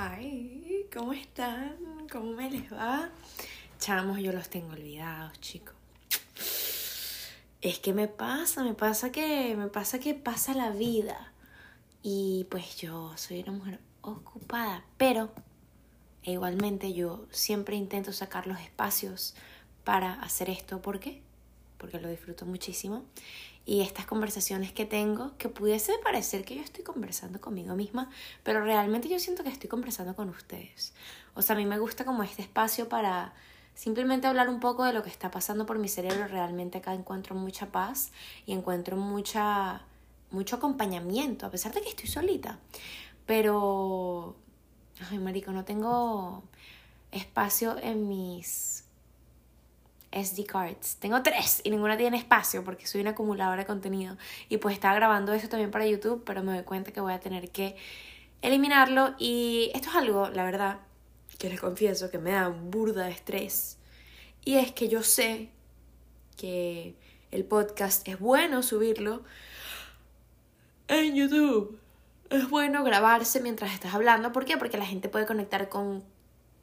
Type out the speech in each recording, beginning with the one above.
Hi, ¿cómo están? ¿Cómo me les va? Chamos, yo los tengo olvidados, chicos. Es que me pasa, me pasa que me pasa que pasa la vida. Y pues yo soy una mujer ocupada, pero igualmente yo siempre intento sacar los espacios para hacer esto. ¿Por qué? Porque lo disfruto muchísimo y estas conversaciones que tengo, que pudiese parecer que yo estoy conversando conmigo misma, pero realmente yo siento que estoy conversando con ustedes. O sea, a mí me gusta como este espacio para simplemente hablar un poco de lo que está pasando por mi cerebro. Realmente acá encuentro mucha paz y encuentro mucha mucho acompañamiento, a pesar de que estoy solita. Pero ay, marico, no tengo espacio en mis SD cards. Tengo tres y ninguna tiene espacio porque soy una acumuladora de contenido. Y pues estaba grabando eso también para YouTube, pero me doy cuenta que voy a tener que eliminarlo. Y esto es algo, la verdad, que les confieso que me da burda de estrés. Y es que yo sé que el podcast es bueno subirlo en YouTube. Es bueno grabarse mientras estás hablando. ¿Por qué? Porque la gente puede conectar con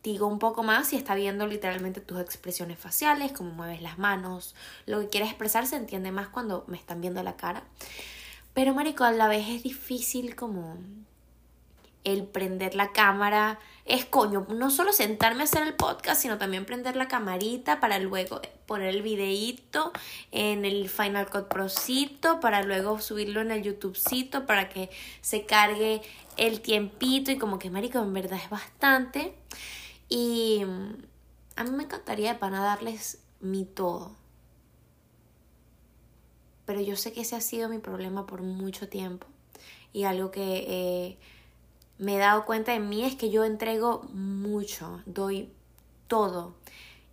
un poco más y está viendo literalmente tus expresiones faciales, cómo mueves las manos, lo que quieres expresar se entiende más cuando me están viendo la cara. Pero marico, a la vez es difícil como el prender la cámara. Es coño, no solo sentarme a hacer el podcast, sino también prender la camarita para luego poner el videíto en el Final Cut Procito, para luego subirlo en el YouTubecito, para que se cargue el tiempito y como que marico, en verdad es bastante. Y mm, a mí me encantaría de pana darles mi todo. Pero yo sé que ese ha sido mi problema por mucho tiempo. Y algo que eh, me he dado cuenta de mí es que yo entrego mucho, doy todo.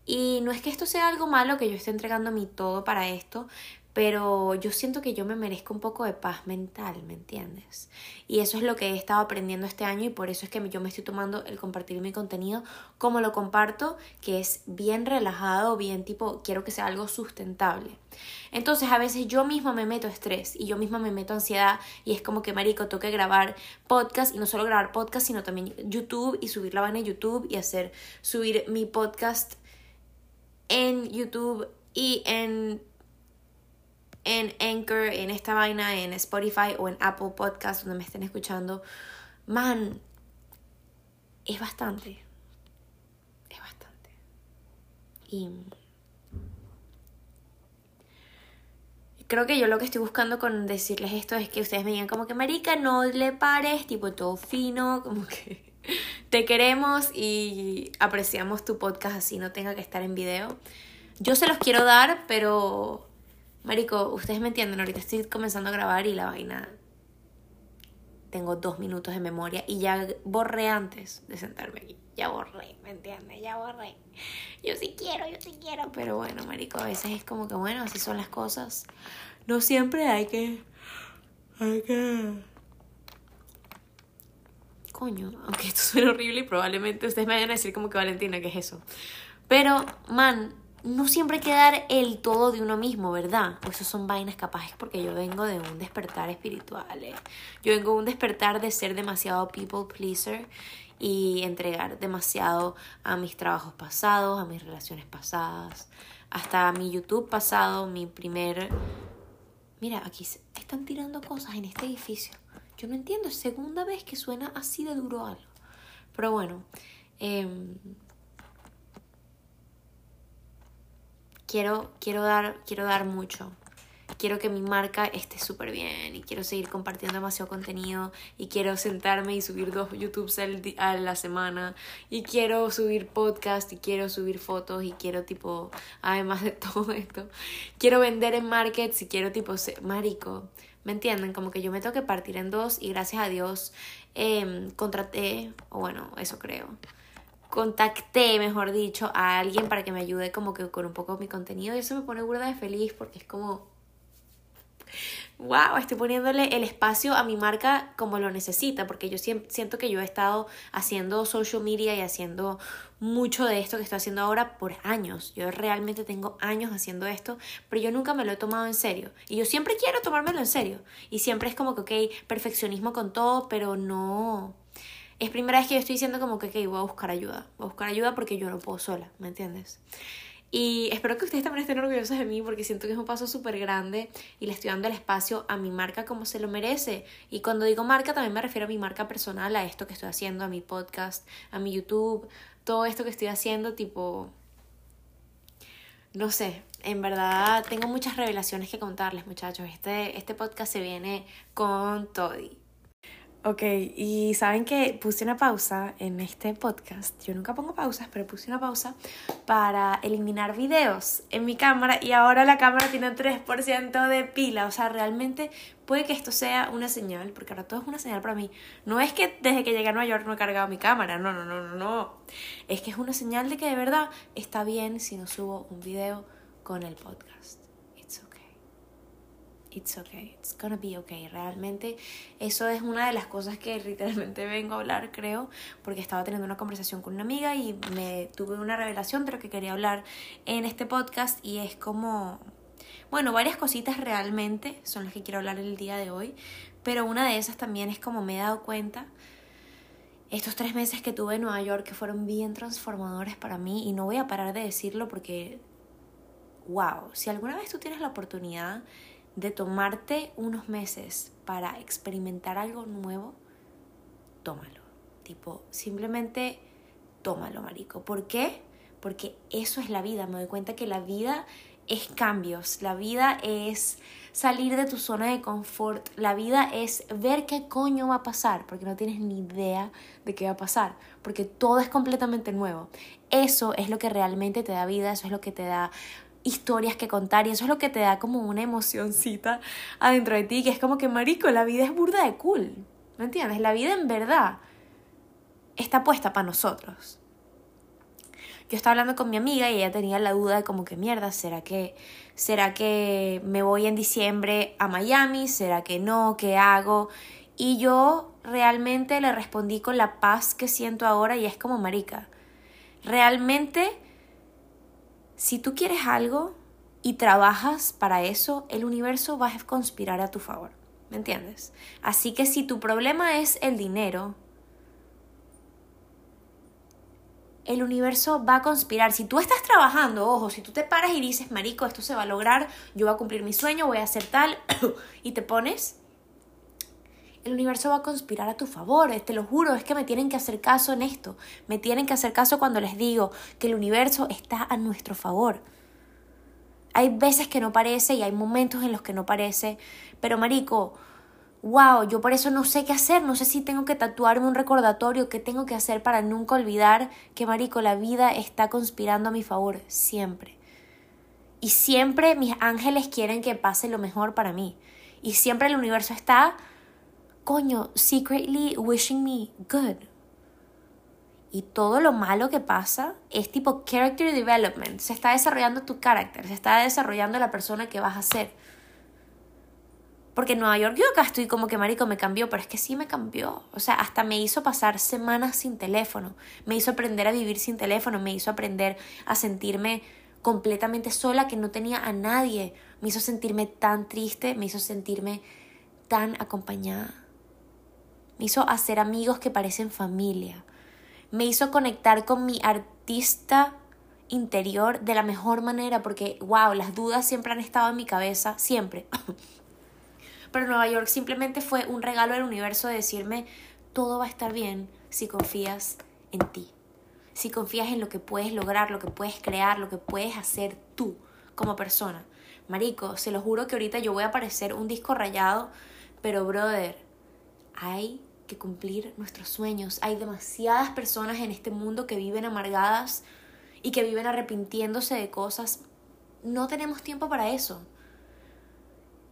Y no es que esto sea algo malo, que yo esté entregando mi todo para esto, pero yo siento que yo me merezco un poco de paz mental, ¿me entiendes? Y eso es lo que he estado aprendiendo este año y por eso es que yo me estoy tomando el compartir mi contenido como lo comparto, que es bien relajado, bien tipo, quiero que sea algo sustentable. Entonces a veces yo misma me meto estrés y yo misma me meto ansiedad y es como que, marico, tengo que grabar podcast y no solo grabar podcast, sino también YouTube y subir la vaina en YouTube y hacer, subir mi podcast en YouTube y en en Anchor, en esta vaina, en Spotify o en Apple Podcast, donde me estén escuchando, man, es bastante. Es bastante. Y creo que yo lo que estoy buscando con decirles esto es que ustedes me digan como que, marica, no le pares, tipo todo fino, como que te queremos y apreciamos tu podcast así no tenga que estar en video. Yo se los quiero dar, pero Marico, ustedes me entienden, ahorita estoy comenzando a grabar y la vaina. Tengo dos minutos de memoria y ya borré antes de sentarme aquí. Ya borré, ¿me entiendes? Ya borré. Yo sí quiero, yo sí quiero. Pero bueno, Marico, a veces es como que bueno, así son las cosas. No siempre hay que. Hay que. Coño, aunque esto suena horrible y probablemente ustedes me vayan a decir como que Valentina, ¿qué es eso? Pero, man, no siempre hay el todo de uno mismo, ¿verdad? Eso son vainas capaces porque yo vengo de un despertar espiritual. ¿eh? Yo vengo de un despertar de ser demasiado people pleaser y entregar demasiado a mis trabajos pasados, a mis relaciones pasadas, hasta mi YouTube pasado, mi primer... Mira, aquí están tirando cosas en este edificio. Yo no entiendo, es segunda vez que suena así de duro algo. Pero bueno, eh, quiero, quiero, dar, quiero dar mucho. Quiero que mi marca esté súper bien y quiero seguir compartiendo demasiado contenido y quiero sentarme y subir dos YouTubes a la semana y quiero subir podcast y quiero subir fotos y quiero tipo, además de todo esto, quiero vender en markets y quiero tipo, marico, ¿me entienden? Como que yo me tengo que partir en dos y gracias a Dios eh, contraté, o bueno, eso creo contacté, mejor dicho, a alguien para que me ayude como que con un poco mi contenido y eso me pone burda de feliz porque es como wow, estoy poniéndole el espacio a mi marca como lo necesita, porque yo siento que yo he estado haciendo social media y haciendo mucho de esto que estoy haciendo ahora por años. Yo realmente tengo años haciendo esto, pero yo nunca me lo he tomado en serio. Y yo siempre quiero tomármelo en serio. Y siempre es como que, ok, perfeccionismo con todo, pero no es primera vez que yo estoy diciendo como que, ok, voy a buscar ayuda. Voy a buscar ayuda porque yo no puedo sola, ¿me entiendes? Y espero que ustedes también estén orgullosos de mí porque siento que es un paso súper grande y le estoy dando el espacio a mi marca como se lo merece. Y cuando digo marca también me refiero a mi marca personal, a esto que estoy haciendo, a mi podcast, a mi YouTube, todo esto que estoy haciendo, tipo... No sé, en verdad tengo muchas revelaciones que contarles muchachos. Este, este podcast se viene con Toddy. Ok, y saben que puse una pausa en este podcast. Yo nunca pongo pausas, pero puse una pausa para eliminar videos en mi cámara y ahora la cámara tiene un 3% de pila. O sea, realmente puede que esto sea una señal, porque ahora todo es una señal para mí. No es que desde que llegué a Nueva York no he cargado mi cámara, no, no, no, no, no. Es que es una señal de que de verdad está bien si no subo un video con el podcast it's okay, it's gonna be okay. Realmente eso es una de las cosas que literalmente vengo a hablar, creo, porque estaba teniendo una conversación con una amiga y me tuve una revelación de lo que quería hablar en este podcast y es como, bueno, varias cositas realmente son las que quiero hablar el día de hoy, pero una de esas también es como me he dado cuenta estos tres meses que tuve en Nueva York que fueron bien transformadores para mí y no voy a parar de decirlo porque, wow, si alguna vez tú tienes la oportunidad de tomarte unos meses para experimentar algo nuevo, tómalo. Tipo, simplemente tómalo, marico. ¿Por qué? Porque eso es la vida. Me doy cuenta que la vida es cambios. La vida es salir de tu zona de confort. La vida es ver qué coño va a pasar, porque no tienes ni idea de qué va a pasar, porque todo es completamente nuevo. Eso es lo que realmente te da vida, eso es lo que te da historias que contar y eso es lo que te da como una emocioncita adentro de ti, que es como que, marico, la vida es burda de cool, ¿me entiendes? La vida en verdad está puesta para nosotros. Yo estaba hablando con mi amiga y ella tenía la duda de como que mierda, ¿será que será que me voy en diciembre a Miami? ¿Será que no? ¿Qué hago? Y yo realmente le respondí con la paz que siento ahora y es como marica. Realmente si tú quieres algo y trabajas para eso, el universo va a conspirar a tu favor. ¿Me entiendes? Así que si tu problema es el dinero, el universo va a conspirar. Si tú estás trabajando, ojo, si tú te paras y dices, Marico, esto se va a lograr, yo voy a cumplir mi sueño, voy a hacer tal, y te pones, el universo va a conspirar a tu favor, eh, te lo juro, es que me tienen que hacer caso en esto, me tienen que hacer caso cuando les digo que el universo está a nuestro favor. Hay veces que no parece y hay momentos en los que no parece, pero marico, wow, yo por eso no sé qué hacer, no sé si tengo que tatuarme un recordatorio, qué tengo que hacer para nunca olvidar que marico, la vida está conspirando a mi favor, siempre. Y siempre mis ángeles quieren que pase lo mejor para mí. Y siempre el universo está coño, secretly wishing me good. Y todo lo malo que pasa es tipo character development. Se está desarrollando tu carácter, se está desarrollando la persona que vas a ser. Porque en Nueva York yo acá estoy como que marico me cambió, pero es que sí me cambió. O sea, hasta me hizo pasar semanas sin teléfono, me hizo aprender a vivir sin teléfono, me hizo aprender a sentirme completamente sola, que no tenía a nadie. Me hizo sentirme tan triste, me hizo sentirme tan acompañada me hizo hacer amigos que parecen familia, me hizo conectar con mi artista interior de la mejor manera porque, wow, las dudas siempre han estado en mi cabeza, siempre. Pero Nueva York simplemente fue un regalo del universo de decirme, todo va a estar bien si confías en ti, si confías en lo que puedes lograr, lo que puedes crear, lo que puedes hacer tú como persona. Marico, se lo juro que ahorita yo voy a parecer un disco rayado, pero brother, hay cumplir nuestros sueños. Hay demasiadas personas en este mundo que viven amargadas y que viven arrepintiéndose de cosas. No tenemos tiempo para eso.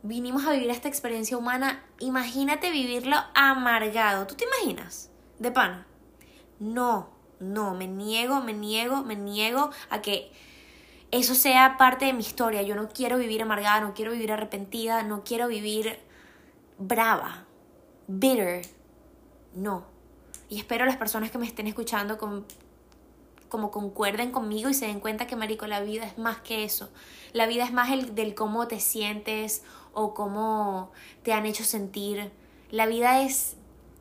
Vinimos a vivir esta experiencia humana. Imagínate vivirlo amargado. ¿Tú te imaginas? De pana. No, no, me niego, me niego, me niego a que eso sea parte de mi historia. Yo no quiero vivir amargada, no quiero vivir arrepentida, no quiero vivir brava, bitter, no. Y espero las personas que me estén escuchando como concuerden conmigo y se den cuenta que, Marico, la vida es más que eso. La vida es más el del cómo te sientes o cómo te han hecho sentir. La vida es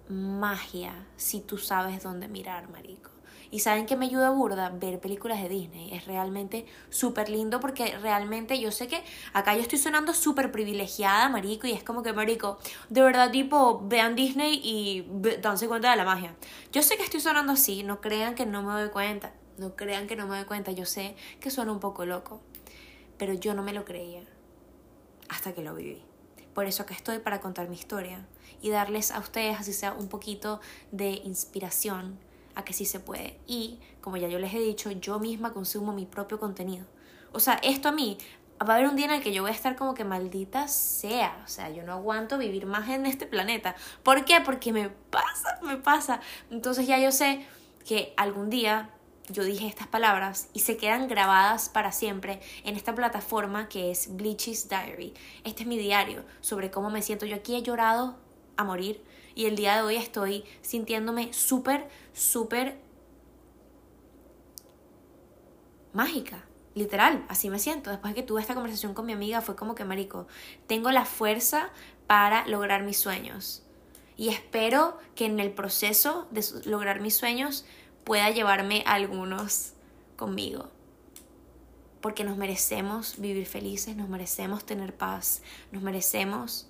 magia si tú sabes dónde mirar, marico. Y saben que me ayuda burda ver películas de Disney. Es realmente súper lindo porque realmente yo sé que acá yo estoy sonando súper privilegiada, marico, y es como que, marico, de verdad, tipo, vean Disney y danse cuenta de la magia. Yo sé que estoy sonando así, no crean que no me doy cuenta. No crean que no me doy cuenta. Yo sé que suena un poco loco. Pero yo no me lo creía hasta que lo viví. Por eso que estoy para contar mi historia y darles a ustedes, así sea un poquito de inspiración a que sí se puede. Y, como ya yo les he dicho, yo misma consumo mi propio contenido. O sea, esto a mí, va a haber un día en el que yo voy a estar como que maldita sea. O sea, yo no aguanto vivir más en este planeta. ¿Por qué? Porque me pasa, me pasa. Entonces ya yo sé que algún día yo dije estas palabras y se quedan grabadas para siempre en esta plataforma que es Bleach's Diary. Este es mi diario sobre cómo me siento. Yo aquí he llorado a morir y el día de hoy estoy sintiéndome súper, súper mágica. Literal, así me siento. Después de que tuve esta conversación con mi amiga, fue como que, Marico, tengo la fuerza para lograr mis sueños. Y espero que en el proceso de lograr mis sueños pueda llevarme algunos conmigo. Porque nos merecemos vivir felices, nos merecemos tener paz, nos merecemos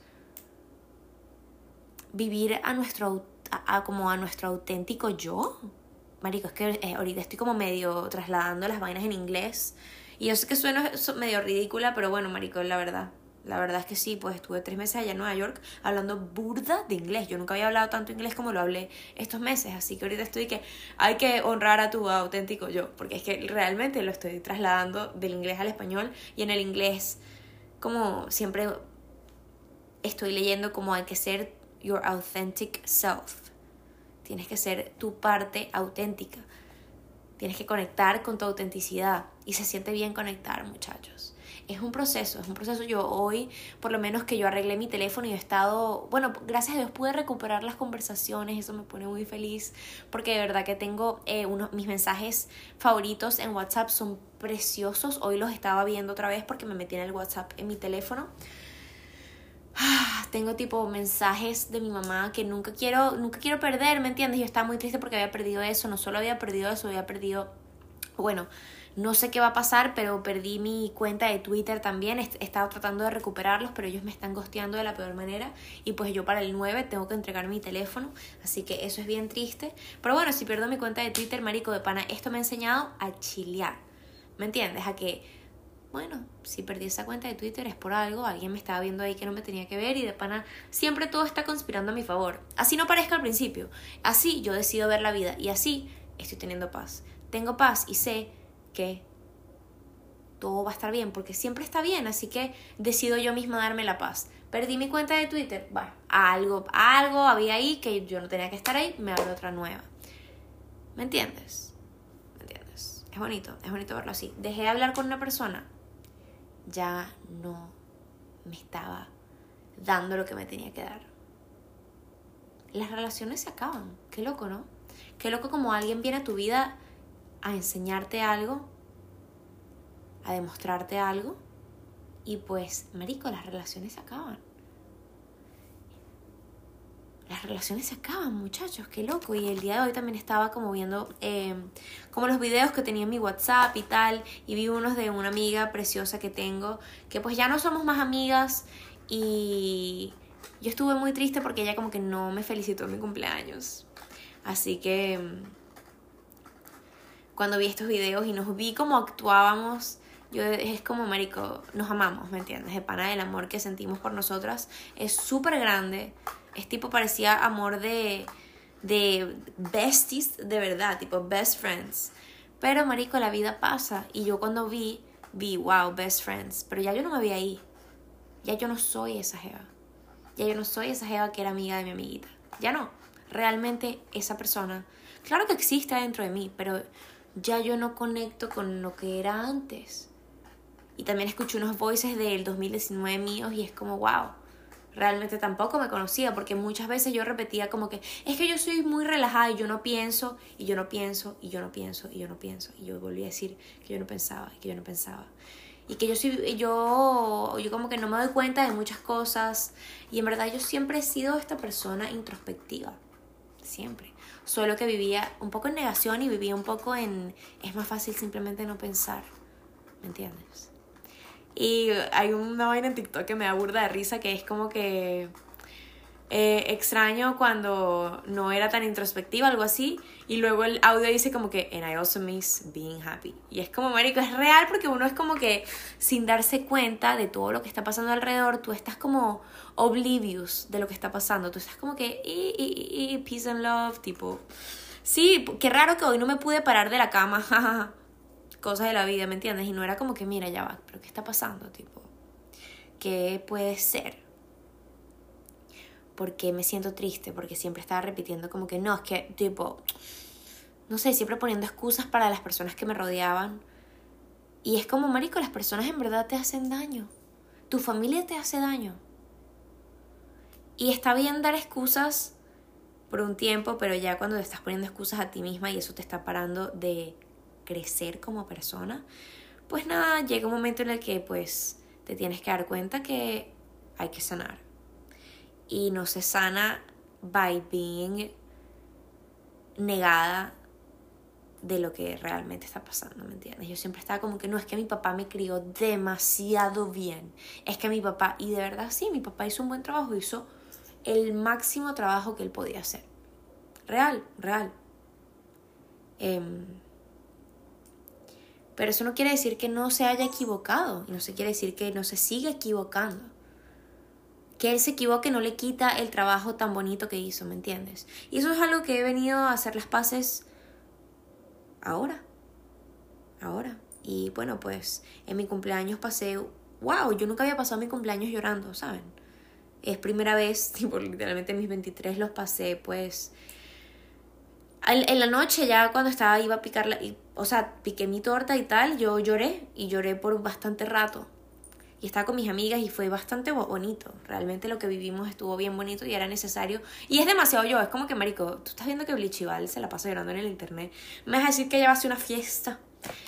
vivir a nuestro, a, como a nuestro auténtico yo. Marico, es que eh, ahorita estoy como medio trasladando las vainas en inglés. Y yo sé que suena medio ridícula, pero bueno, Marico, la verdad. La verdad es que sí, pues estuve tres meses allá en Nueva York hablando burda de inglés. Yo nunca había hablado tanto inglés como lo hablé estos meses. Así que ahorita estoy que hay que honrar a tu auténtico yo. Porque es que realmente lo estoy trasladando del inglés al español. Y en el inglés, como siempre estoy leyendo como hay que ser your authentic self. Tienes que ser tu parte auténtica. Tienes que conectar con tu autenticidad. Y se siente bien conectar, muchachos. Es un proceso, es un proceso. Yo hoy, por lo menos que yo arreglé mi teléfono y he estado, bueno, gracias a Dios pude recuperar las conversaciones, eso me pone muy feliz, porque de verdad que tengo eh, unos, mis mensajes favoritos en WhatsApp son preciosos. Hoy los estaba viendo otra vez porque me metí en el WhatsApp en mi teléfono tengo tipo mensajes de mi mamá que nunca quiero, nunca quiero perder, ¿me entiendes? Yo estaba muy triste porque había perdido eso, no solo había perdido eso, había perdido, bueno, no sé qué va a pasar, pero perdí mi cuenta de Twitter también. He estado tratando de recuperarlos, pero ellos me están gosteando de la peor manera. Y pues yo para el 9 tengo que entregar mi teléfono. Así que eso es bien triste. Pero bueno, si pierdo mi cuenta de Twitter, marico de pana, esto me ha enseñado a chilear. ¿Me entiendes? A que bueno, si perdí esa cuenta de Twitter es por algo, alguien me estaba viendo ahí que no me tenía que ver y de pana siempre todo está conspirando a mi favor. Así no parezca al principio, así yo decido ver la vida y así estoy teniendo paz. Tengo paz y sé que todo va a estar bien porque siempre está bien, así que decido yo misma darme la paz. Perdí mi cuenta de Twitter, bueno, algo, algo había ahí que yo no tenía que estar ahí, me abro otra nueva. ¿Me entiendes? ¿Me entiendes? Es bonito, es bonito verlo así. Dejé de hablar con una persona, ya no me estaba dando lo que me tenía que dar. Las relaciones se acaban. Qué loco, ¿no? Qué loco como alguien viene a tu vida a enseñarte algo, a demostrarte algo, y pues, marico, las relaciones se acaban las relaciones se acaban, muchachos, qué loco. Y el día de hoy también estaba como viendo eh, como los videos que tenía en mi WhatsApp y tal, y vi unos de una amiga preciosa que tengo, que pues ya no somos más amigas y yo estuve muy triste porque ella como que no me felicitó en mi cumpleaños. Así que mm, cuando vi estos videos y nos vi cómo actuábamos, yo es como, marico, nos amamos, ¿me entiendes? El pana del amor que sentimos por nosotras es súper grande es tipo, parecía amor de, de besties de verdad, tipo best friends. Pero, marico, la vida pasa. Y yo cuando vi, vi, wow, best friends. Pero ya yo no me vi ahí. Ya yo no soy esa jeva. Ya yo no soy esa jeva que era amiga de mi amiguita. Ya no. Realmente esa persona, claro que existe dentro de mí, pero ya yo no conecto con lo que era antes. Y también escuché unos voices del 2019 míos y es como, wow, realmente tampoco me conocía porque muchas veces yo repetía como que es que yo soy muy relajada y yo no pienso y yo no pienso y yo no pienso y yo no pienso y yo volví a decir que yo no pensaba que yo no pensaba y que yo soy yo yo como que no me doy cuenta de muchas cosas y en verdad yo siempre he sido esta persona introspectiva siempre. Solo que vivía un poco en negación y vivía un poco en... Es más fácil simplemente no pensar. ¿Me entiendes? Y hay una vaina en TikTok que me da burda de risa que es como que eh, extraño cuando no era tan introspectiva, algo así. Y luego el audio dice como que, and I also miss being happy. Y es como, marico, es real porque uno es como que sin darse cuenta de todo lo que está pasando alrededor, tú estás como oblivious de lo que está pasando. Tú estás como que, peace and love, tipo, sí, qué raro que hoy no me pude parar de la cama, cosas de la vida, ¿me entiendes? Y no era como que, mira, ya va, pero ¿qué está pasando? Tipo, ¿qué puede ser? porque me siento triste, porque siempre estaba repitiendo como que no, es que tipo, no sé, siempre poniendo excusas para las personas que me rodeaban. Y es como, Marico, las personas en verdad te hacen daño. Tu familia te hace daño. Y está bien dar excusas por un tiempo, pero ya cuando te estás poniendo excusas a ti misma y eso te está parando de crecer como persona, pues nada, llega un momento en el que pues te tienes que dar cuenta que hay que sanar y no se sana by being negada de lo que realmente está pasando, ¿me entiendes? Yo siempre estaba como que no, es que mi papá me crió demasiado bien, es que mi papá, y de verdad sí, mi papá hizo un buen trabajo, hizo el máximo trabajo que él podía hacer. Real, real. Em, pero eso no quiere decir que no se haya equivocado, y no se quiere decir que no se siga equivocando que él se equivoque no le quita el trabajo tan bonito que hizo, ¿me entiendes? Y eso es algo que he venido a hacer las paces ahora. Ahora. Y bueno, pues en mi cumpleaños pasé, wow, yo nunca había pasado mi cumpleaños llorando, ¿saben? Es primera vez, tipo, literalmente mis 23 los pasé, pues... En la noche ya cuando estaba, iba a picar o sea, piqué mi torta y tal, yo lloré y lloré por bastante rato y estaba con mis amigas y fue bastante bonito. Realmente lo que vivimos estuvo bien bonito y era necesario. Y es demasiado yo, es como que, marico, tú estás viendo que Blichival se la pasa llorando en el internet. Me vas a decir que ella una fiesta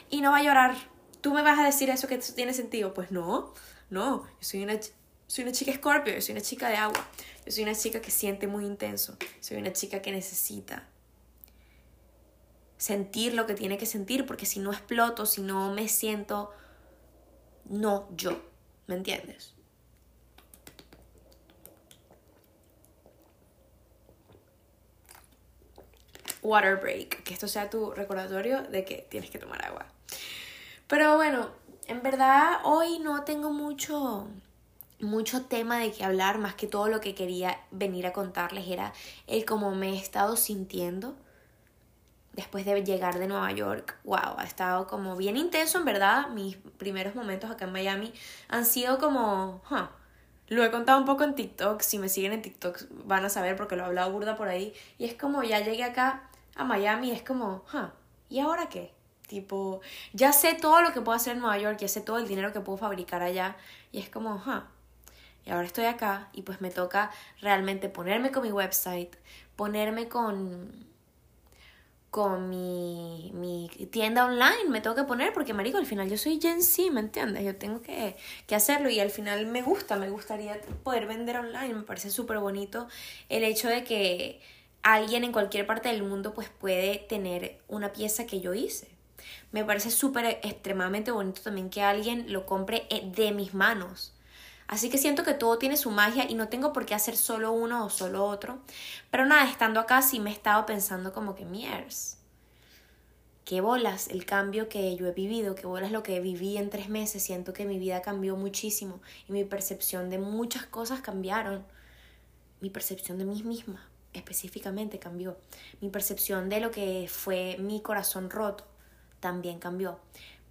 y no va a llorar. ¿Tú me vas a decir eso que eso tiene sentido? Pues no, no. Yo soy una, soy una chica escorpio, yo soy una chica de agua. Yo soy una chica que siente muy intenso. Soy una chica que necesita sentir lo que tiene que sentir, porque si no exploto, si no me siento, no yo. ¿Me entiendes? Water break, que esto sea tu recordatorio de que tienes que tomar agua. Pero bueno, en verdad hoy no tengo mucho mucho tema de que hablar, más que todo lo que quería venir a contarles era el cómo me he estado sintiendo después de llegar de Nueva York, wow, ha estado como bien intenso en verdad. Mis primeros momentos acá en Miami han sido como, lo he contado un poco en TikTok, si me siguen en TikTok van a saber porque lo he hablado burda por ahí. Y es como, ya llegué acá a Miami, es como, ¿y ahora qué? Tipo, ya sé todo lo que puedo hacer en Nueva York, ya sé todo el dinero que puedo fabricar allá. Y es como, Y ahora estoy acá y pues me toca realmente ponerme con mi website, ponerme con con mi, mi, tienda online, me tengo que poner porque, marico, al final yo soy Gen Z, ¿me entiendes? Yo tengo que, que hacerlo y al final me gusta, me gustaría poder vender online, me parece súper bonito el hecho de que alguien en cualquier parte del mundo pues puede tener una pieza que yo hice. Me parece súper extremadamente bonito también que alguien lo compre eh, de mis manos. Así que siento que todo tiene su magia y no tengo por qué hacer solo uno o solo otro. Pero nada, estando acá sí me he estado pensando como que miers. Qué bolas el cambio que yo he vivido, qué bolas lo que viví en tres meses. Siento que mi vida cambió muchísimo y mi percepción de muchas cosas cambiaron. Mi percepción de mí misma específicamente cambió. Mi percepción de lo que fue mi corazón roto también cambió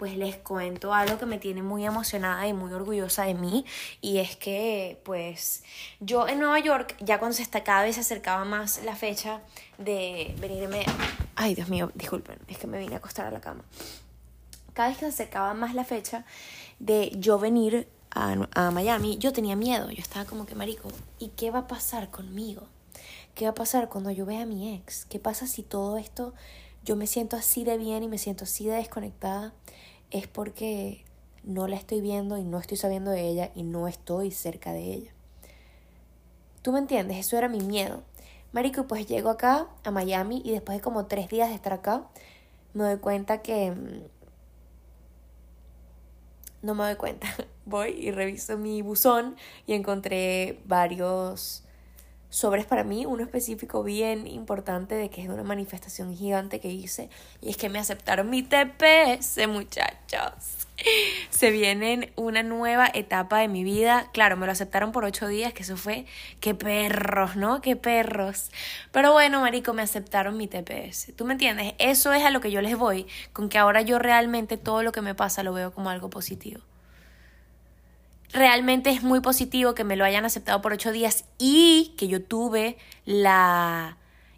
pues les cuento algo que me tiene muy emocionada y muy orgullosa de mí y es que pues yo en Nueva York ya cuando se cada vez se acercaba más la fecha de venirme ay Dios mío disculpen es que me vine a acostar a la cama cada vez que se acercaba más la fecha de yo venir a, a Miami yo tenía miedo yo estaba como que marico ¿y qué va a pasar conmigo? ¿qué va a pasar cuando yo vea a mi ex? ¿qué pasa si todo esto yo me siento así de bien y me siento así de desconectada es porque no la estoy viendo y no estoy sabiendo de ella y no estoy cerca de ella. ¿Tú me entiendes? Eso era mi miedo. Marico, pues llego acá a Miami y después de como tres días de estar acá, me doy cuenta que... Mm, no me doy cuenta. Voy y reviso mi buzón y encontré varios sobres para mí, uno específico bien importante de que es una manifestación gigante que hice y es que me aceptaron mi TPS, muchachos. Se viene una nueva etapa de mi vida. Claro, me lo aceptaron por ocho días, que eso fue, qué perros, ¿no? Qué perros. Pero bueno, Marico, me aceptaron mi TPS. ¿Tú me entiendes? Eso es a lo que yo les voy, con que ahora yo realmente todo lo que me pasa lo veo como algo positivo realmente es muy positivo que me lo hayan aceptado por ocho días y que yo tuve la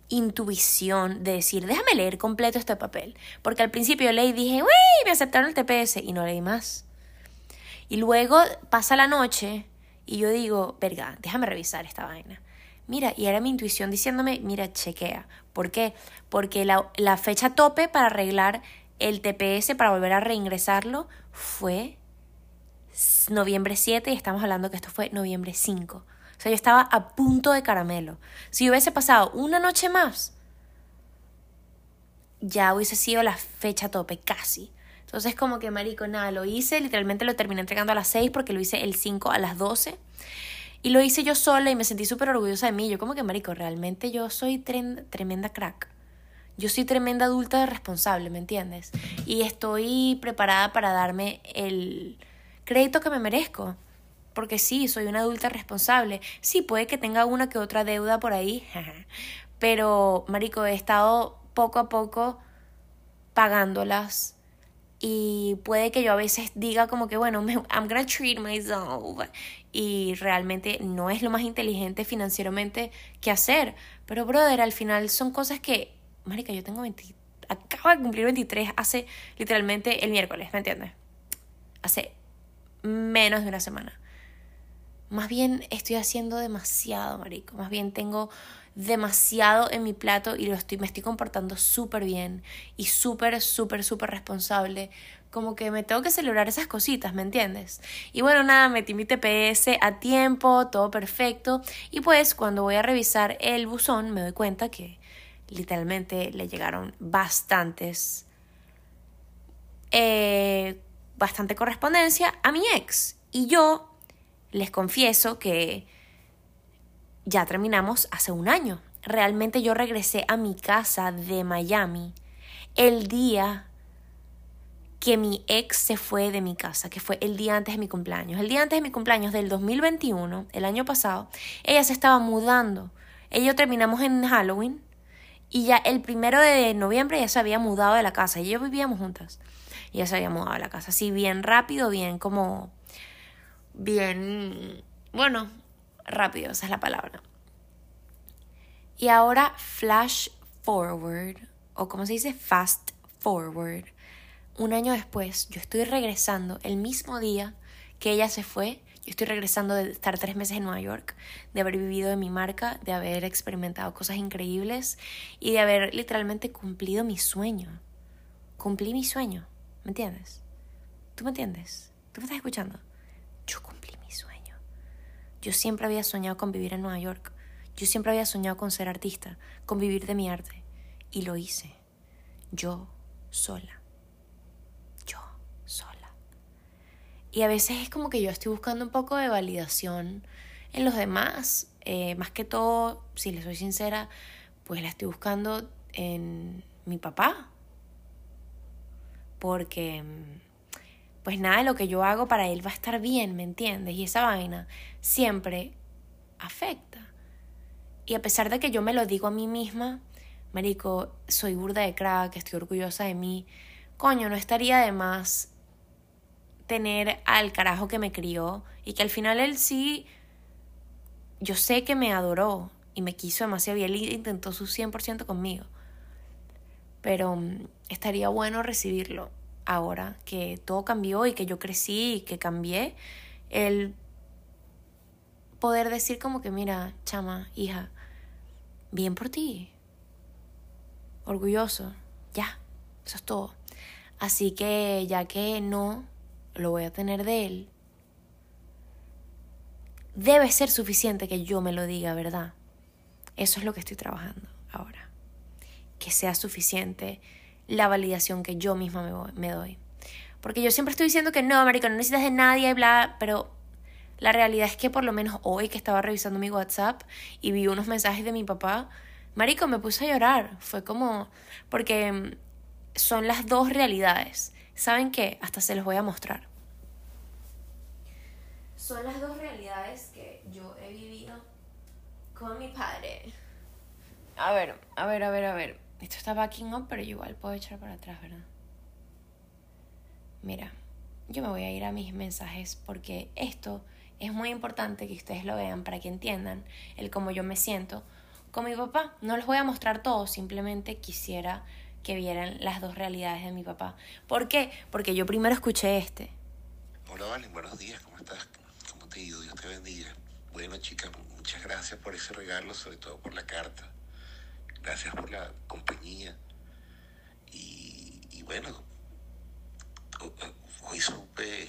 intuición de decir, déjame leer completo este papel. Porque al principio leí y dije, uy, me aceptaron el TPS y no leí más. Y luego pasa la noche y yo digo, verga, déjame revisar esta vaina. Mira, y era mi intuición diciéndome, mira, chequea. ¿Por qué? Porque la, la fecha tope para arreglar el TPS, para volver a reingresarlo, fue noviembre 7 y estamos hablando que esto fue noviembre 5. O sea, yo estaba a punto de caramelo. Si hubiese pasado una noche más, ya hubiese sido la fecha tope, casi. Entonces, como que, marico, nada, lo hice, literalmente lo terminé entregando a las 6 porque lo hice el 5 a las 12. Y lo hice yo sola y me sentí súper orgullosa de mí. Yo como que, marico, realmente yo soy tremenda crack. Yo soy tremenda adulta responsable, ¿me entiendes? Y estoy preparada para darme el, crédito que me merezco. Porque sí, soy una adulta responsable. Sí, puede que tenga una que otra deuda por ahí. Pero, Marico, he estado poco a poco pagándolas. Y puede que yo a veces diga como que, bueno, I'm gonna treat myself. Y realmente no es lo más inteligente financieramente que hacer. Pero, brother, al final son cosas que, Marica, yo tengo 20, acabo de cumplir 23 hace literalmente el miércoles, ¿me entiendes? Hace menos de una semana. Más bien estoy haciendo demasiado, marico. Más bien tengo demasiado en mi plato y lo estoy, me estoy comportando súper bien y súper, súper, súper responsable. Como que me tengo que celebrar esas cositas, ¿me entiendes? Y bueno, nada, metí mi TPS a tiempo, todo perfecto. Y pues cuando voy a revisar el buzón me doy cuenta que literalmente le llegaron bastantes eh, bastante correspondencia a mi ex. Y yo les confieso que ya terminamos hace un año. Realmente yo regresé a mi casa de Miami el día que mi ex se fue de mi casa, que fue el día antes de mi cumpleaños. El día antes de mi cumpleaños del 2021, el año pasado, ella se estaba mudando. Ella terminamos en Halloween y ya el primero de noviembre ya se había mudado de la casa y yo vivíamos juntas ya se había mudado a la casa. Así bien rápido, bien como... Bien... Bueno, rápido, esa es la palabra. Y ahora flash forward, o como se dice, fast forward. Un año después, yo estoy regresando el mismo día que ella se fue. Yo estoy regresando de estar tres meses en Nueva York, de haber vivido de mi marca, de haber experimentado cosas increíbles y de haber literalmente cumplido mi sueño. Cumplí mi sueño. ¿Me entiendes? ¿Tú me entiendes? ¿Tú me estás escuchando? Yo cumplí mi sueño. Yo siempre había soñado con vivir en Nueva York. Yo siempre había soñado con ser artista, con vivir de mi arte. Y lo hice. Yo sola. Yo sola. Y a veces es como que yo estoy buscando un poco de validación en los demás. Eh, más que todo, si les soy sincera, pues la estoy buscando en mi papá, porque pues nada de lo que yo hago para él va a estar bien, ¿me entiendes? Y esa vaina siempre afecta. Y a pesar de que yo me lo digo a mí misma, Marico, soy burda de crack, estoy orgullosa de mí, coño, no estaría de más tener al carajo que me crió y que al final él sí, yo sé que me adoró y me quiso demasiado y él intentó su 100% conmigo pero mm, estaría bueno recibirlo ahora que todo cambió y que yo crecí y que cambié, el poder decir como que, mira, chama, hija, bien por ti, orgulloso, ya, eso es todo. Así que ya que no lo voy a tener de él, debe ser suficiente que yo me lo diga, ¿verdad? Eso es lo que estoy trabajando ahora. Que sea suficiente la validación que yo misma me, doy. Porque yo siempre estoy diciendo que no, marico, no necesitas de nadie y bla, pero la realidad es que por lo menos hoy que estaba revisando mi WhatsApp y vi unos mensajes de mi papá, marico, me puse a llorar. Fue como, porque mm, son las dos realidades. ¿Saben qué? Hasta se los voy a mostrar. Son las dos realidades que yo he vivido con mi padre. A ver, a ver, a ver, a ver. Esto está backing up, pero igual puedo echar para atrás, ¿verdad? Mira, yo me voy a ir a mis mensajes porque esto es muy importante que ustedes lo vean para que entiendan el cómo yo me siento con mi papá. No les voy a mostrar todo, simplemente quisiera que vieran las dos realidades de mi papá. ¿Por qué? Porque yo primero escuché este. Hola, Valen, buenos días, ¿cómo estás? ¿Cómo te ha ido? Dios te bendiga. Bueno, chica, muchas gracias por ese regalo, sobre todo por la carta. Gracias por la compañía. Y, bueno, hoy supe,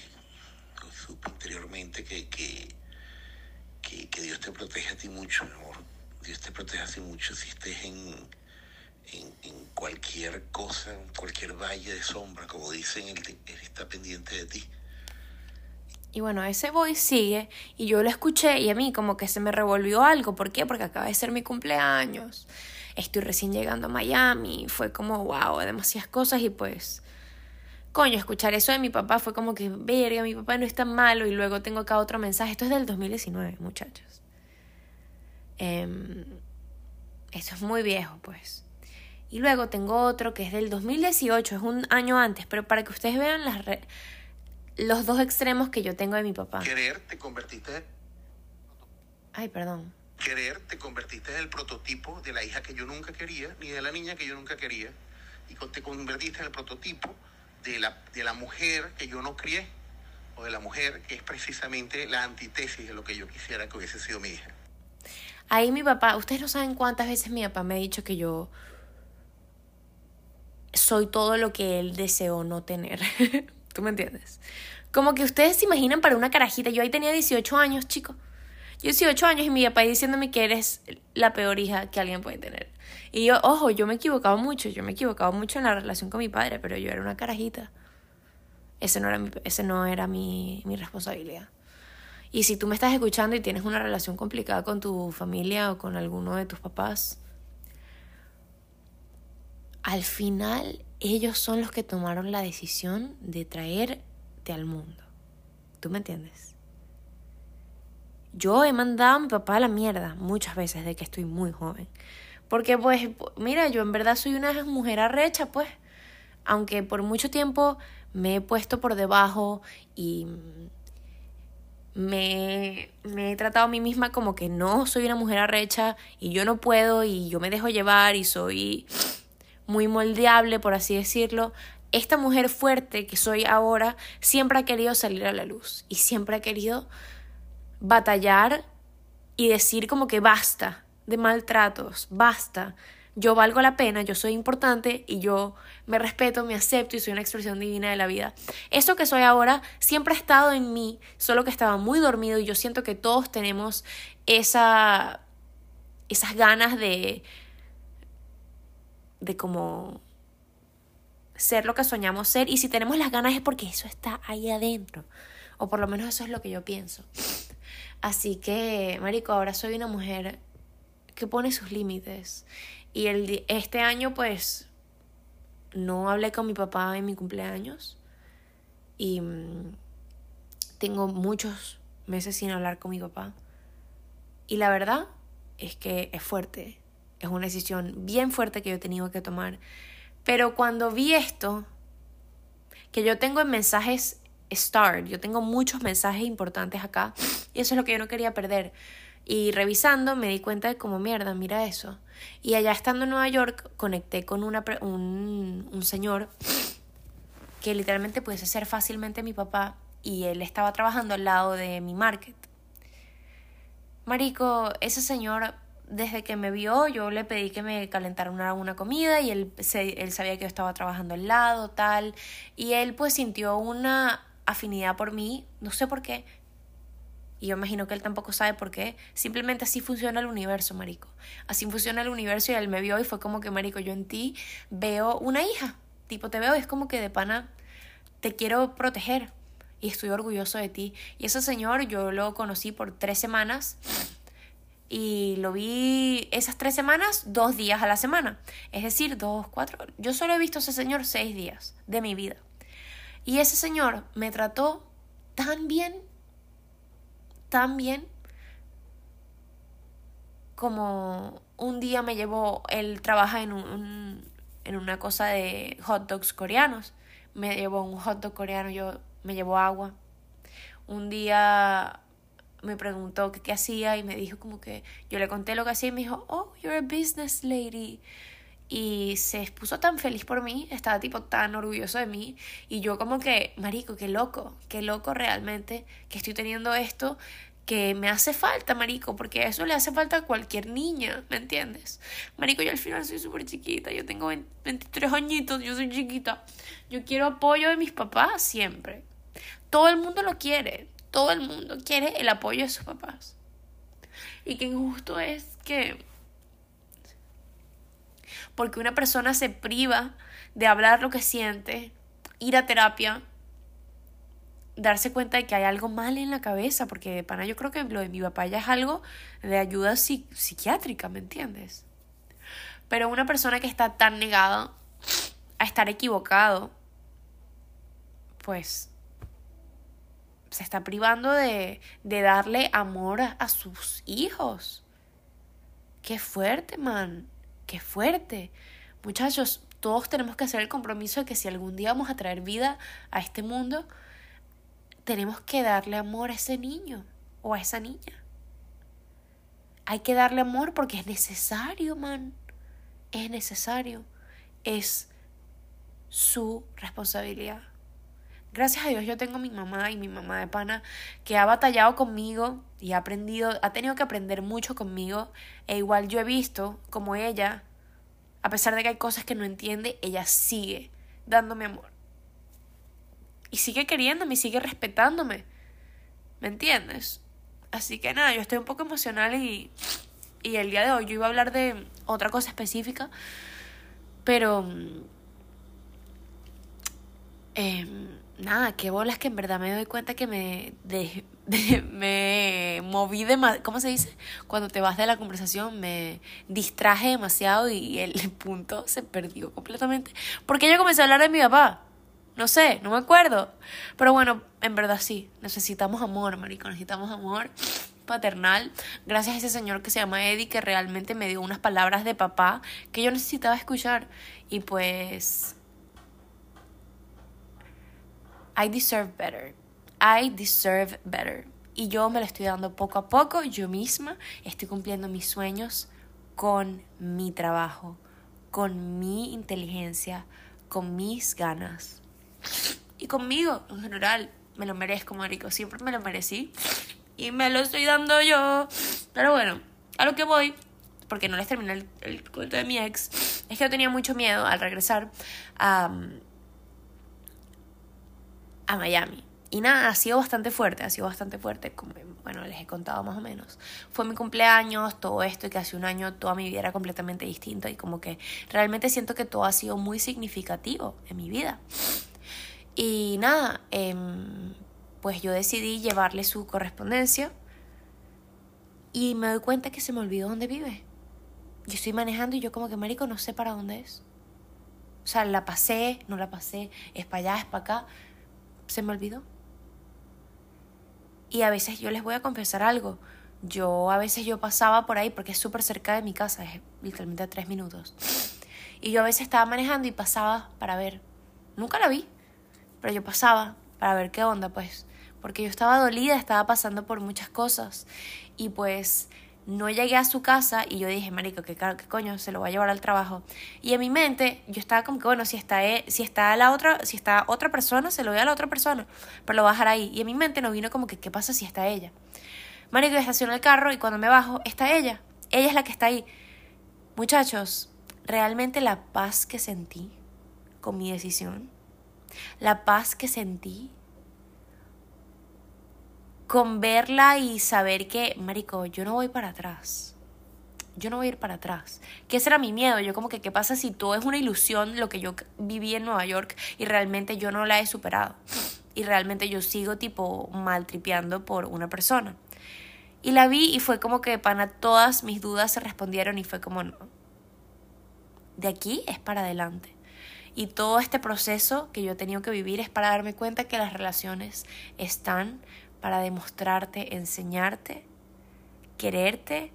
supe interiormente que, que, que, Dios te protege a ti mucho, mi amor. Dios te protege a ti mucho si estés en, en, cualquier cosa, en cualquier valle de sombra, como dicen, Él, él está pendiente de ti. Y bueno, ese voice sigue y yo lo escuché y a mí como que se me revolvió algo. ¿Por qué? Porque acaba de ser mi cumpleaños estoy recién llegando a Miami, fue como, wow, demasiadas cosas y pues, coño, escuchar eso de mi papá fue como que, verga, mi papá no es tan malo y luego tengo acá otro mensaje, esto es del 2019, muchachos. Eh, esto es muy viejo, pues. Y luego tengo otro que es del 2018, es un año antes, pero para que ustedes vean las los dos extremos que yo tengo de mi papá. Querer te convertiste. Ay, perdón querer, te convertiste en el prototipo de la hija que yo nunca quería, ni de la niña que yo nunca quería, y te convertiste en el prototipo de la, de la mujer que yo no crié, o de la mujer que es precisamente la antítesis de lo que yo quisiera que hubiese sido mi hija. Ahí mi papá, ustedes no saben cuántas veces mi papá me ha dicho que yo soy todo lo que él deseó no tener. ¿Tú me entiendes? Como que ustedes se imaginan para una carajita, yo ahí tenía 18 años, chicos. Yo 18 años y mi papá diciéndome que eres la peor hija que alguien puede tener. Y yo, ojo, yo me he mucho, yo me he mucho en la relación con mi padre, pero yo era una carajita. Ese no era mi, ese no era mi, mi responsabilidad. Y si tú me estás escuchando y tienes una relación complicada con tu familia o con alguno de tus papás, al final ellos son los que tomaron la decisión de traerte al mundo. ¿Tú me entiendes? Yo he mandado a mi papá a la mierda muchas veces de que estoy muy joven. Porque pues, mira, yo en verdad soy una mujer arrecha, pues. Aunque por mucho tiempo me he puesto por debajo y me, me, he tratado a mí misma como que no soy una mujer arrecha y yo no puedo y yo me dejo llevar y soy muy moldeable, por así decirlo. Esta mujer fuerte que soy ahora siempre ha querido salir a la luz y siempre ha querido batallar y decir como que basta de maltratos, basta. Yo valgo la pena, yo soy importante y yo me respeto, me acepto y soy una expresión divina de la vida. Eso que soy ahora siempre ha estado en mí, solo que estaba muy dormido y yo siento que todos tenemos esa esas ganas de de como ser lo que soñamos ser y si tenemos las ganas es porque eso está ahí adentro o por lo menos eso es lo que yo pienso. Así que, Marico, ahora soy una mujer que pone sus límites. Y el, este año, pues, no hablé con mi papá en mi cumpleaños. Y mm, tengo muchos meses sin hablar con mi papá. Y la verdad es que es fuerte. Es una decisión bien fuerte que yo he tenido que tomar. Pero cuando vi esto, que yo tengo en mensajes start. Yo tengo muchos mensajes importantes acá y eso es lo que yo no quería perder. Y revisando me di cuenta de como mierda, mira eso. Y allá estando en Nueva York conecté con un, un señor que literalmente pudiese ser fácilmente mi papá y él estaba trabajando al lado de mi market. Marico, ese señor desde que me vio, yo le pedí que me calentara una, una comida y él, él sabía que yo estaba trabajando al lado, tal, y él pues sintió una afinidad por mí, no sé por qué. Y yo imagino que él tampoco sabe por qué. Simplemente así funciona el universo, marico. Así funciona el universo y él me vio y fue como que, marico, yo en ti veo una hija. Tipo, te veo es como que de pana te quiero proteger y estoy orgulloso de ti. Y ese señor yo lo conocí por tres semanas y lo vi esas tres semanas, dos días a la semana. Es decir, dos, cuatro. Yo solo he visto a ese señor seis días de mi vida. Y ese señor me trató tan bien, tan bien, como un día me llevó, él trabaja en, un, en una cosa de hot dogs coreanos. Me llevó un hot dog coreano, yo me llevó agua. Un día me preguntó qué hacía y me dijo como que yo le conté lo que hacía y me dijo, oh, you're a business lady. Y se puso tan feliz por mí, estaba tipo tan orgulloso de mí. Y yo como que, marico, qué loco, qué loco realmente que estoy teniendo esto que me hace falta, marico, porque eso le hace falta a cualquier niña, ¿me entiendes? Marico, yo al final soy súper chiquita, yo tengo 23 añitos, yo soy chiquita. Yo quiero apoyo de mis papás siempre. Todo el mundo lo quiere, todo el mundo quiere el apoyo de sus papás. Y qué injusto es que porque una persona se priva de hablar lo que siente, ir a terapia, darse cuenta de que hay algo mal en la cabeza, porque pana yo creo que lo de mi papá ya es algo de ayuda psiquiátrica, ¿me entiendes? Pero una persona que está tan negada a estar equivocado, pues se está privando de, de darle amor a sus hijos. Qué fuerte, man. Qué fuerte. Muchachos, todos tenemos que hacer el compromiso de que si algún día vamos a traer vida a este mundo, tenemos que darle amor a ese niño o a esa niña. Hay que darle amor porque es necesario, man. Es necesario. Es su responsabilidad. Gracias a Dios yo tengo mi mamá y mi mamá de pana que ha batallado conmigo y ha aprendido, ha tenido que aprender mucho conmigo. E igual yo he visto como ella, a pesar de que hay cosas que no entiende, ella sigue dándome amor y sigue queriéndome y sigue respetándome. ¿Me entiendes? Así que nada, yo estoy un poco emocional y, y el día de hoy yo iba a hablar de otra cosa específica, pero... Eh, nada, qué bolas que en verdad me doy cuenta que me, de, me moví demasiado, ¿cómo se dice? Cuando te vas de la conversación me distraje demasiado y el punto se perdió completamente. Porque yo comencé a hablar de mi papá. No sé, no me acuerdo. Pero bueno, en verdad sí, necesitamos amor, marico, necesitamos amor paternal. Gracias a ese señor que se llama Eddie, que realmente me dio unas palabras de papá que yo necesitaba escuchar. Y pues... I deserve better. I deserve better. Y yo me lo estoy dando poco a poco, yo misma estoy cumpliendo mis sueños con mi trabajo, con mi inteligencia, con mis ganas y conmigo en general. Me lo merezco, marico. Siempre me lo merecí. Y me lo estoy dando yo. Pero bueno, a lo que voy, porque no les terminé el, cuento de mi ex, es que yo tenía mucho miedo al regresar a, a Miami. Y nada, ha sido bastante fuerte, ha sido bastante fuerte, como bueno, les he contado más o menos. Fue mi cumpleaños, todo esto, y que hace un año toda mi vida era completamente distinta y como que realmente siento que todo ha sido muy significativo en mi vida. Y nada, em, pues yo decidí llevarle su correspondencia y me doy cuenta que se me olvidó dónde vive. Yo estoy manejando y yo como que, marico, no sé para dónde es. O sea, la pasé, no la pasé, es para allá, es para acá. Se me olvidó. Y a veces yo les voy a confesar algo. Yo a veces yo pasaba por ahí porque es súper cerca de mi casa, es literalmente a tres minutos. Y yo a veces estaba manejando y pasaba para ver. Nunca la vi pero yo pasaba para ver qué onda, pues, porque yo estaba dolida, estaba pasando por muchas cosas y pues no llegué a su casa y yo dije, marico, ¿qué, qué coño? Se lo va a llevar al trabajo. Y en mi mente yo estaba como que, bueno, si está, e, si está la otra, si está otra persona, se lo voy a la otra persona, pero lo voy a dejar ahí. Y en mi mente no vino como que, ¿qué pasa si está ella? Marico, estaciono el carro y cuando me bajo, está ella. Ella es la que está ahí. Muchachos, realmente la paz que sentí con mi decisión la paz que sentí con verla y saber que, Marico, yo no voy para atrás. Yo no voy a ir para atrás. Que ese era mi miedo. Yo como que, ¿qué pasa si todo es una ilusión lo que yo viví en Nueva York y realmente yo no la he superado? Y realmente yo sigo tipo maltripeando por una persona. Y la vi y fue como que para todas mis dudas se respondieron y fue como, no. De aquí es para adelante. Y todo este proceso que yo he tenido que vivir es para darme cuenta que las relaciones están para demostrarte, enseñarte, quererte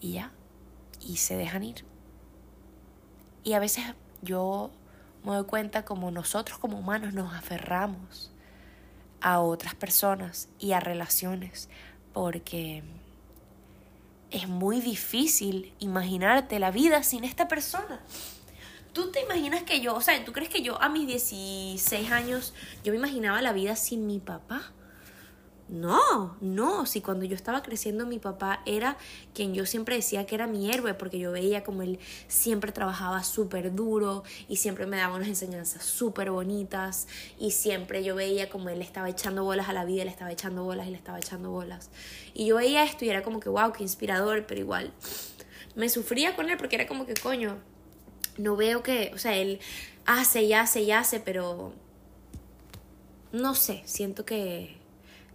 y ya. Y se dejan ir. Y a veces yo me doy cuenta como nosotros como humanos nos aferramos a otras personas y a relaciones porque es muy difícil imaginarte la vida sin esta persona. ¿Tú te imaginas que yo, o sea, tú crees que yo a mis 16 años, yo me imaginaba la vida sin mi papá? No, no, si cuando yo estaba creciendo mi papá era quien yo siempre decía que era mi héroe porque yo veía como él siempre trabajaba súper duro y siempre me daba unas enseñanzas súper bonitas y siempre yo veía como él estaba echando bolas a la vida, le estaba echando bolas y le estaba echando bolas. Y yo veía esto y era como que wow, qué inspirador, pero igual me sufría con él porque era como que coño, no veo que, o sea, él hace y hace y hace, pero no sé, siento que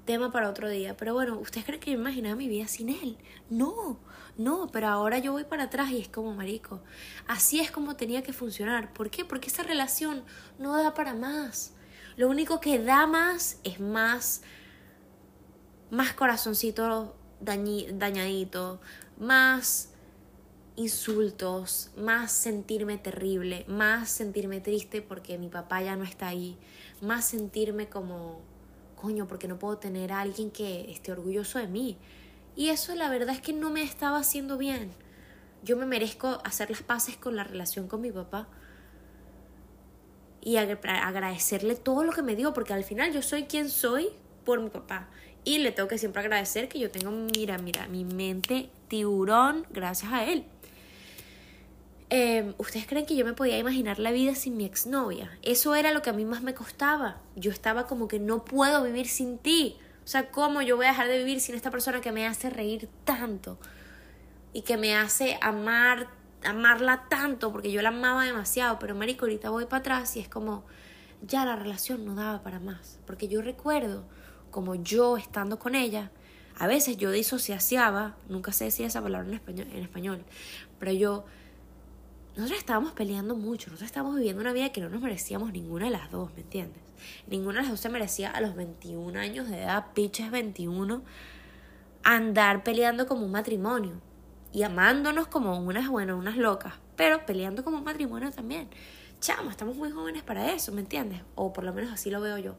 tema para otro día. Pero bueno, ¿ustedes creen que yo imaginaba mi vida sin él? No, no, pero ahora yo voy para atrás y es como marico. Así es como tenía que funcionar. ¿Por qué? Porque esa relación no da para más. Lo único que da más es más, más corazoncito dañadito, más insultos, más sentirme terrible, más sentirme triste porque mi papá ya no está ahí, más sentirme como coño, porque no puedo tener a alguien que esté orgulloso de mí. Y eso la verdad es que no me estaba haciendo bien. Yo me merezco hacer las paces con la relación con mi papá y agradecerle todo lo que me dio, porque al final yo soy quien soy por mi papá. Y le tengo que siempre agradecer que yo tengo, mira, mira, mi mente tiburón gracias a él. Em, ¿Ustedes creen que yo me podía imaginar la vida sin mi exnovia? Eso era lo que a mí más me costaba. Yo estaba como que no puedo vivir sin ti. O sea, ¿cómo yo voy a dejar de vivir sin esta persona que me hace reír tanto? Y que me hace amar, amarla tanto, porque yo la amaba demasiado. Pero marico, ahorita voy para atrás y es como, ya la relación no daba para más. Porque yo recuerdo como yo estando con ella, a veces yo disociaba, nunca sé decir esa palabra en español, en español pero yo nosotros estábamos peleando mucho, nosotros estábamos viviendo una vida que no nos merecíamos ninguna de las dos, ¿me entiendes? Ninguna de las dos se merecía a los 21 años de edad, piches 21, andar peleando como un matrimonio y amándonos como unas, bueno, unas locas, pero peleando como un matrimonio también. Chamo, estamos muy jóvenes para eso, ¿me entiendes? O por lo menos así lo veo yo.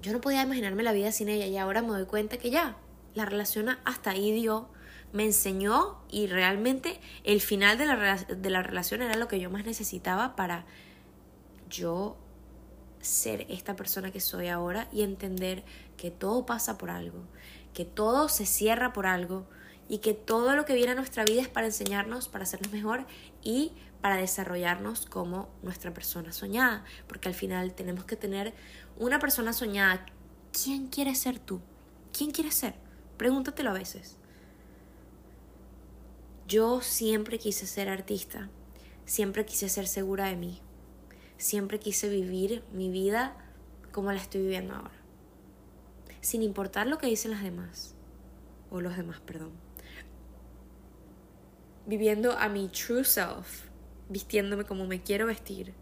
Yo no podía imaginarme la vida sin ella y ahora me doy cuenta que ya, la relación hasta ahí dio me enseñó y realmente el final de la, de la relación era lo que yo más necesitaba para yo ser esta persona que soy ahora y entender que todo pasa por algo, que todo se cierra por algo y que todo lo que viene a nuestra vida es para enseñarnos, para hacernos mejor y para desarrollarnos como nuestra persona soñada, porque al final tenemos que tener una persona soñada. ¿Quién quieres ser tú? ¿Quién quieres ser? Pregúntatelo a veces. Yo siempre quise ser artista, siempre quise ser segura de mí, siempre quise vivir mi vida como la estoy viviendo ahora, sin importar lo que dicen las demás, o los demás, perdón. Viviendo a mi true self, vistiéndome como me quiero vestir.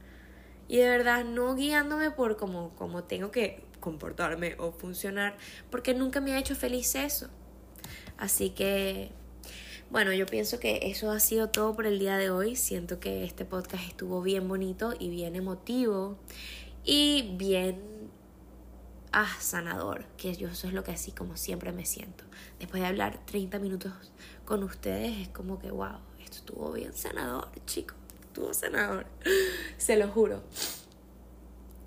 Y de verdad no guiándome por como, como tengo que comportarme o funcionar, porque nunca me ha hecho feliz eso. Así que bueno, yo pienso que eso ha sido todo por el día de hoy. Siento que este podcast estuvo bien bonito y bien emotivo y bien ah, sanador, que yo eso es lo que así como siempre me siento. Después de hablar 30 minutos con ustedes es como que, wow, esto estuvo bien sanador, chicos, estuvo sanador, se lo juro.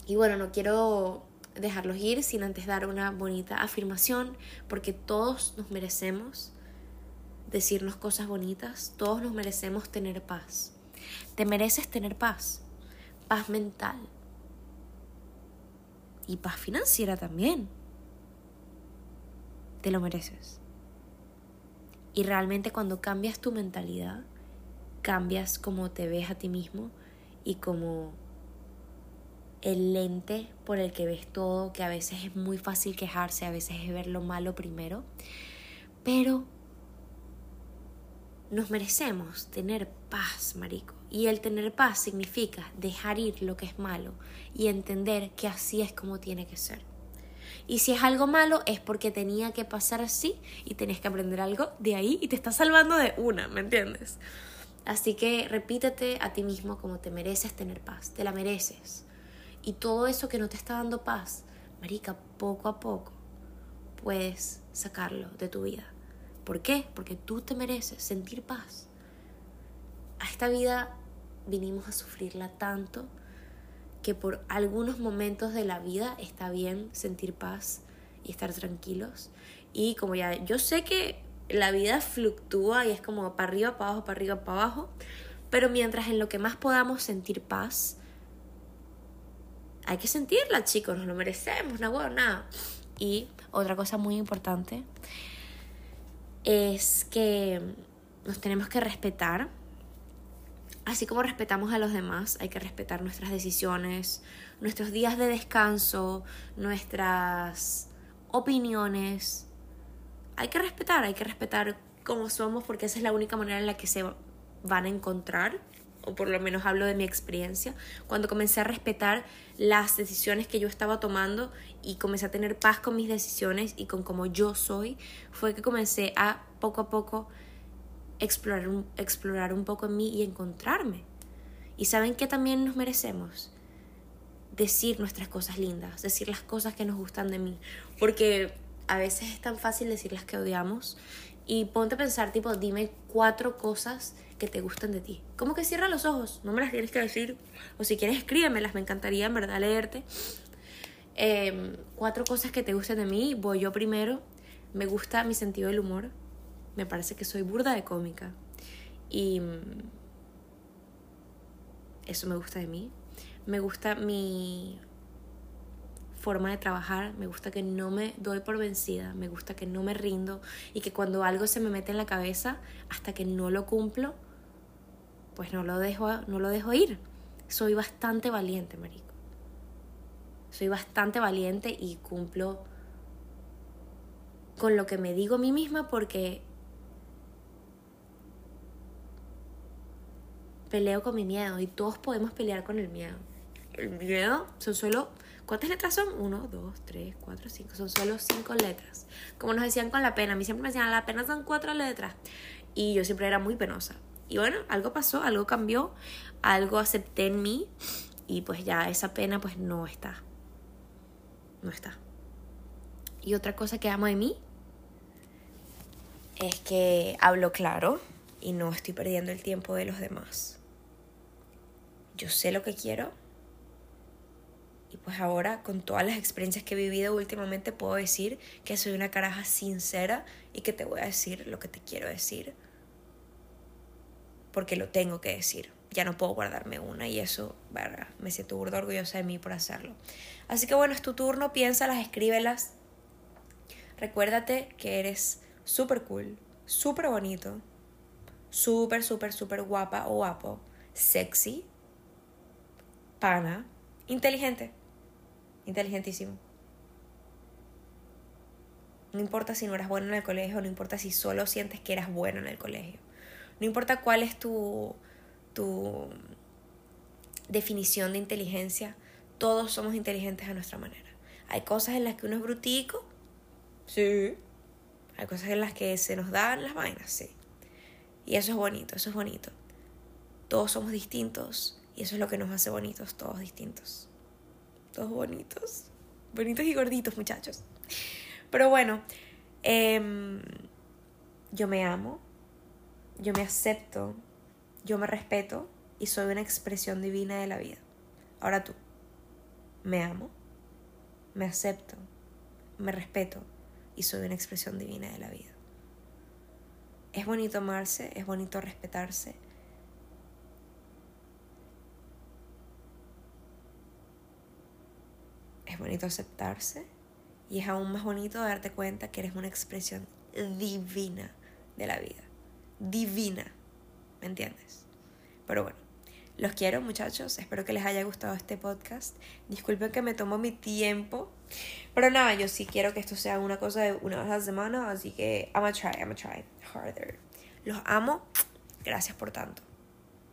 Y bueno, no quiero dejarlos ir sin antes dar una bonita afirmación, porque todos nos merecemos decirnos cosas bonitas, todos nos merecemos tener paz. Te mereces tener paz, paz mental, y paz financiera también. Te lo mereces. Y realmente cuando cambias tu mentalidad, cambias como te ves a ti mismo y como el lente por el que ves todo, que a veces es muy fácil quejarse, a veces es ver lo malo primero, pero nos merecemos tener paz, marico. Y el tener paz significa dejar ir lo que es malo y entender que así es como tiene que ser. Y si es algo malo es porque tenía que pasar así y tenés que aprender algo de ahí y te está salvando de una, ¿me entiendes? Así que repítete a ti mismo como te mereces tener paz, te la mereces. Y todo eso que no te está dando paz, marica, poco a poco puedes sacarlo de tu vida. ¿Por qué? Porque tú te mereces sentir paz. A esta vida vinimos a sufrirla tanto que por algunos momentos de la vida está bien sentir paz y estar tranquilos. Y como ya yo sé que la vida fluctúa y es como para arriba, para abajo, para arriba, para abajo, pero mientras en lo que más podamos sentir paz, hay que sentirla, chicos, nos lo merecemos, no nada. Y otra cosa muy importante es que nos tenemos que respetar. Así como respetamos a los demás, hay que respetar nuestras decisiones, nuestros días de descanso, nuestras opiniones. Hay que respetar, hay que respetar cómo somos porque esa es la única manera en la que se van a encontrar o por lo menos hablo de mi experiencia, cuando comencé a respetar las decisiones que yo estaba tomando y comencé a tener paz con mis decisiones y con cómo yo soy, fue que comencé a poco a poco explorar un, explorar un poco en mí y encontrarme. Y saben que también nos merecemos decir nuestras cosas lindas, decir las cosas que nos gustan de mí, porque a veces es tan fácil decir las que odiamos y ponte a pensar tipo, dime cuatro cosas que te gustan de ti. ¿Cómo que cierra los ojos? No me las tienes que decir. O si quieres, escríbemelas. Me encantaría, en verdad, leerte. Em, cuatro cosas que te gustan de mí. Voy yo primero. Me gusta mi sentido del humor. Me parece que soy burda de cómica. Y mm, eso me gusta de mí. Me gusta mi forma de trabajar, me gusta que no me doy por vencida, me gusta que no me rindo y que cuando algo se me mete en la cabeza, hasta que no lo cumplo, pues no lo dejo, no lo dejo ir. Soy bastante valiente, marico. Soy bastante valiente y cumplo con lo que me digo a mí misma porque peleo con mi miedo y todos podemos pelear con el miedo. El miedo son solo... ¿Cuántas letras son? Uno, dos, tres, cuatro, cinco. Son solo cinco letras. Como nos decían con la pena. A mí siempre me decían, la pena son cuatro letras. Y yo siempre era muy penosa. Y bueno, algo pasó, algo cambió, algo acepté en mí y pues ya esa pena pues no está. No está. Y otra cosa que amo de mí es que hablo claro y no estoy perdiendo el tiempo de los demás. Yo sé lo que quiero y pues ahora con todas las experiencias que he vivido últimamente puedo decir que soy una caraja sincera y que te voy a decir lo que te quiero decir porque lo tengo que decir. Ya no puedo guardarme una y eso, verga, me siento burdo orgullosa de mí por hacerlo. Así que bueno, es tu turno, piénsalas, escríbelas. Recuérdate que eres súper cool, súper bonito, súper, súper, súper guapa o guapo, sexy, pana, inteligente, inteligentísimo. No importa si no eras bueno en el colegio, no importa si solo sientes que eras bueno en el colegio. No importa cuál es tu, tu definición de inteligencia, todos somos inteligentes a nuestra manera. Hay cosas en las que uno es brutico, sí. Hay cosas en las que se nos dan las vainas, sí. Y eso es bonito, eso es bonito. Todos somos distintos y eso es lo que nos hace bonitos, todos distintos. Todos bonitos. Bonitos y gorditos, muchachos. Pero bueno, em, yo me amo, yo me acepto, yo me respeto y soy una expresión divina de la vida. Ahora tú, me amo, me acepto, me respeto y soy una expresión divina de la vida. Es bonito amarse, es bonito respetarse. Es bonito aceptarse y es aún más bonito darte cuenta que eres una expresión divina de la vida. Divina. ¿Me entiendes? Pero bueno, los quiero muchachos. Espero que les haya gustado este podcast. Disculpen que me tomo mi tiempo. Pero nada, yo sí quiero que esto sea una cosa de una vez a la semana. Así que I'm gonna try, I'm gonna try harder. Los amo. Gracias por tanto.